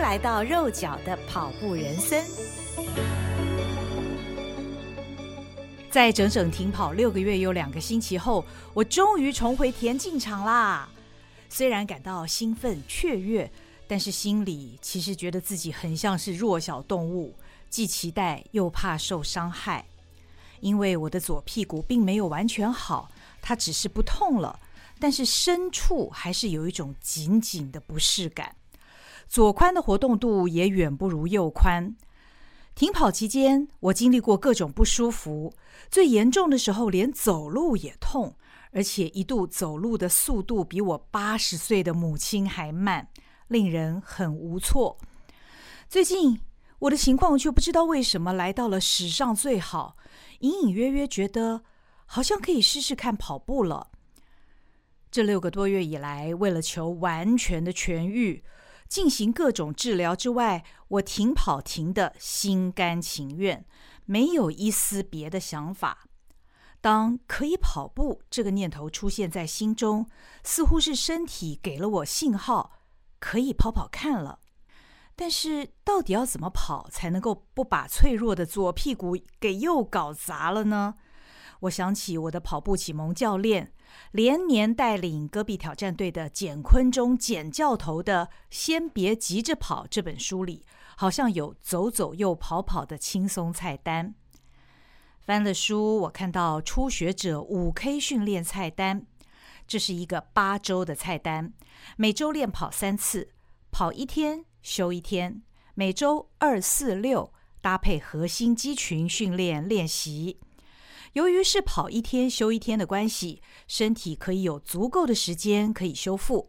来到肉脚的跑步人生。在整整停跑六个月又两个星期后，我终于重回田径场啦！虽然感到兴奋雀跃，但是心里其实觉得自己很像是弱小动物，既期待又怕受伤害。因为我的左屁股并没有完全好，它只是不痛了，但是深处还是有一种紧紧的不适感。左髋的活动度也远不如右髋。停跑期间，我经历过各种不舒服，最严重的时候连走路也痛，而且一度走路的速度比我八十岁的母亲还慢，令人很无措。最近我的情况却不知道为什么来到了史上最好，隐隐约约觉得好像可以试试看跑步了。这六个多月以来，为了求完全的痊愈。进行各种治疗之外，我停跑停得心甘情愿，没有一丝别的想法。当可以跑步这个念头出现在心中，似乎是身体给了我信号，可以跑跑看了。但是，到底要怎么跑才能够不把脆弱的左屁股给又搞砸了呢？我想起我的跑步启蒙教练。连年带领戈壁挑战队的简坤中简教头的《先别急着跑》这本书里，好像有走走又跑跑的轻松菜单。翻了书，我看到初学者五 K 训练菜单，这是一个八周的菜单，每周练跑三次，跑一天休一天，每周二四六搭配核心肌群训练练习。由于是跑一天休一天的关系，身体可以有足够的时间可以修复。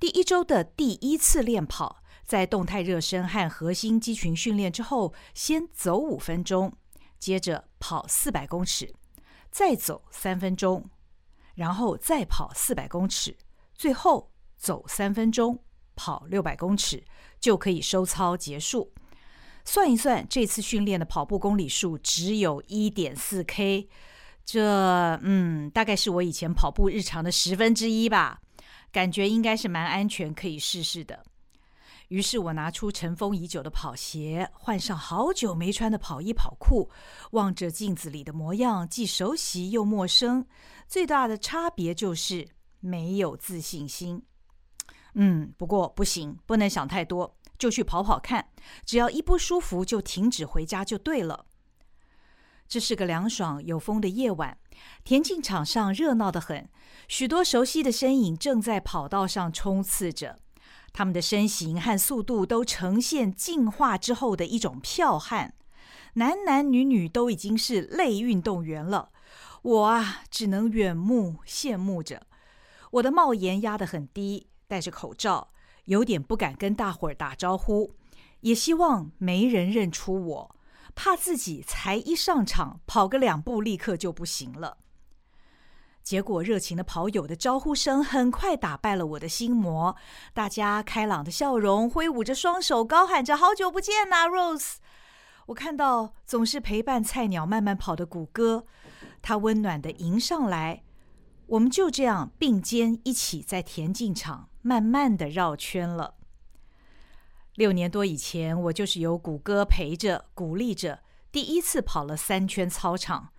第一周的第一次练跑，在动态热身和核心肌群训练之后，先走五分钟，接着跑四百公尺，再走三分钟，然后再跑四百公尺，最后走三分钟，跑六百公尺，就可以收操结束。算一算，这次训练的跑步公里数只有一点四 K，这嗯，大概是我以前跑步日常的十分之一吧。感觉应该是蛮安全，可以试试的。于是我拿出尘封已久的跑鞋，换上好久没穿的跑衣跑裤，望着镜子里的模样，既熟悉又陌生。最大的差别就是没有自信心。嗯，不过不行，不能想太多。就去跑跑看，只要一不舒服就停止回家就对了。这是个凉爽有风的夜晚，田径场上热闹得很，许多熟悉的身影正在跑道上冲刺着，他们的身形和速度都呈现进化之后的一种剽悍，男男女女都已经是类运动员了。我啊，只能远目羡慕着。我的帽檐压得很低，戴着口罩。有点不敢跟大伙儿打招呼，也希望没人认出我，怕自己才一上场跑个两步立刻就不行了。结果热情的跑友的招呼声很快打败了我的心魔，大家开朗的笑容，挥舞着双手，高喊着“好久不见呐，Rose”。我看到总是陪伴菜鸟慢慢跑的谷歌，他温暖的迎上来，我们就这样并肩一起在田径场。慢慢的绕圈了。六年多以前，我就是由谷歌陪着、鼓励着，第一次跑了三圈操场。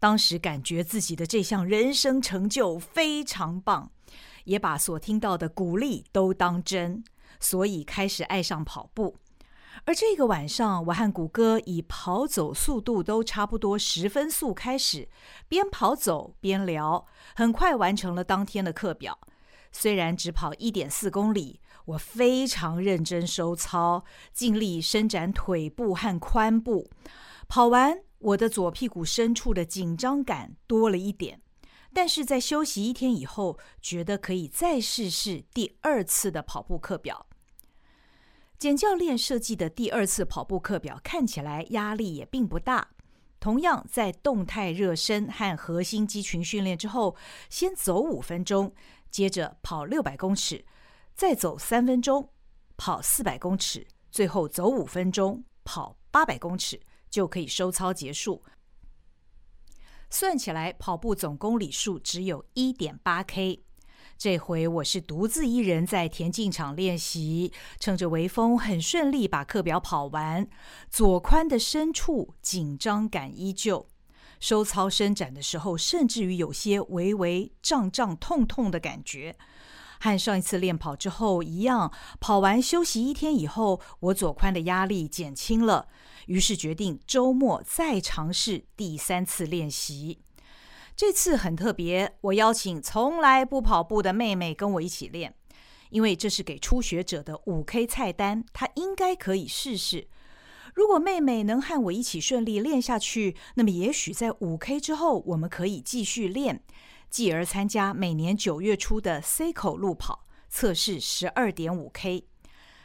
当时感觉自己的这项人生成就非常棒，也把所听到的鼓励都当真，所以开始爱上跑步。而这个晚上，我和谷歌以跑走速度都差不多十分速开始，边跑走边聊，很快完成了当天的课表。虽然只跑一点四公里，我非常认真收操，尽力伸展腿部和髋部。跑完，我的左屁股深处的紧张感多了一点，但是在休息一天以后，觉得可以再试试第二次的跑步课表。简教练设计的第二次跑步课表看起来压力也并不大，同样在动态热身和核心肌群训练之后，先走五分钟。接着跑六百公尺，再走三分钟，跑四百公尺，最后走五分钟，跑八百公尺，就可以收操结束。算起来，跑步总公里数只有一点八 K。这回我是独自一人在田径场练习，趁着微风很顺利把课表跑完。左髋的深处紧张感依旧，收操伸展的时候，甚至于有些微微胀胀痛痛的感觉。和上一次练跑之后一样，跑完休息一天以后，我左髋的压力减轻了，于是决定周末再尝试第三次练习。这次很特别，我邀请从来不跑步的妹妹跟我一起练，因为这是给初学者的五 K 菜单，她应该可以试试。如果妹妹能和我一起顺利练下去，那么也许在五 K 之后，我们可以继续练，继而参加每年九月初的 C 口路跑，测试十二点五 K。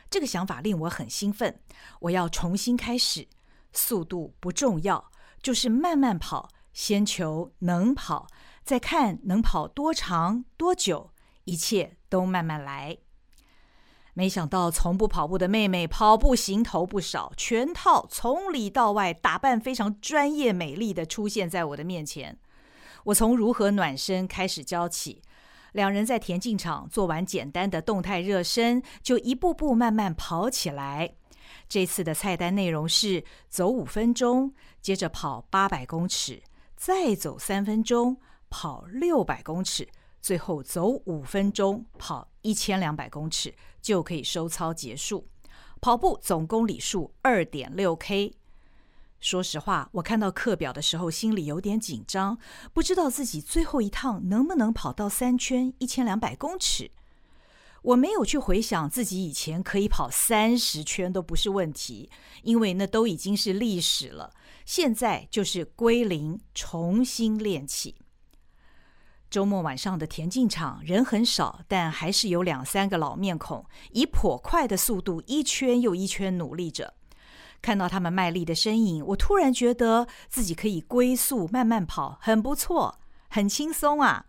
这个想法令我很兴奋，我要重新开始，速度不重要，就是慢慢跑。先求能跑，再看能跑多长多久，一切都慢慢来。没想到从不跑步的妹妹跑步行头不少，全套从里到外打扮非常专业美丽的出现在我的面前。我从如何暖身开始教起，两人在田径场做完简单的动态热身，就一步步慢慢跑起来。这次的菜单内容是走五分钟，接着跑八百公尺。再走三分钟，跑六百公尺，最后走五分钟，跑一千两百公尺，就可以收操结束。跑步总公里数二点六 K。说实话，我看到课表的时候心里有点紧张，不知道自己最后一趟能不能跑到三圈一千两百公尺。我没有去回想自己以前可以跑三十圈都不是问题，因为那都已经是历史了。现在就是归零，重新练起。周末晚上的田径场人很少，但还是有两三个老面孔，以颇快的速度一圈又一圈努力着。看到他们卖力的身影，我突然觉得自己可以龟速慢慢跑，很不错，很轻松啊。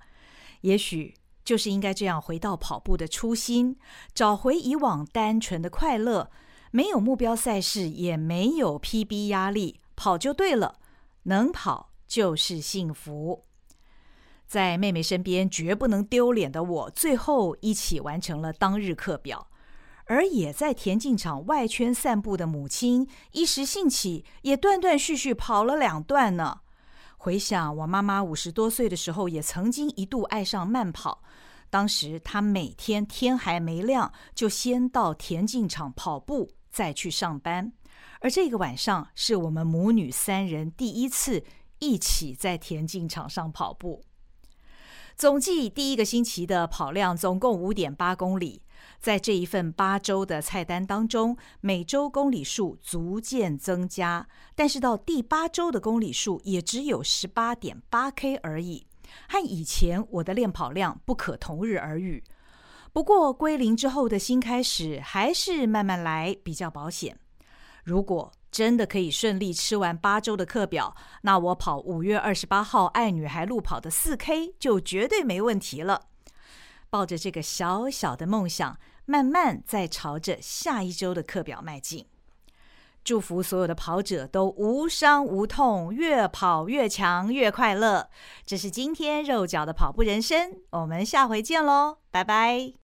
也许就是应该这样回到跑步的初心，找回以往单纯的快乐，没有目标赛事，也没有 PB 压力。跑就对了，能跑就是幸福。在妹妹身边绝不能丢脸的我，最后一起完成了当日课表。而也在田径场外圈散步的母亲，一时兴起，也断断续续跑了两段呢。回想我妈妈五十多岁的时候，也曾经一度爱上慢跑。当时她每天天还没亮，就先到田径场跑步，再去上班。而这个晚上是我们母女三人第一次一起在田径场上跑步。总计第一个星期的跑量总共五点八公里，在这一份八周的菜单当中，每周公里数逐渐增加，但是到第八周的公里数也只有十八点八 K 而已，和以前我的练跑量不可同日而语。不过归零之后的新开始，还是慢慢来比较保险。如果真的可以顺利吃完八周的课表，那我跑五月二十八号爱女孩路跑的四 K 就绝对没问题了。抱着这个小小的梦想，慢慢在朝着下一周的课表迈进。祝福所有的跑者都无伤无痛，越跑越强，越快乐。这是今天肉脚的跑步人生，我们下回见喽，拜拜。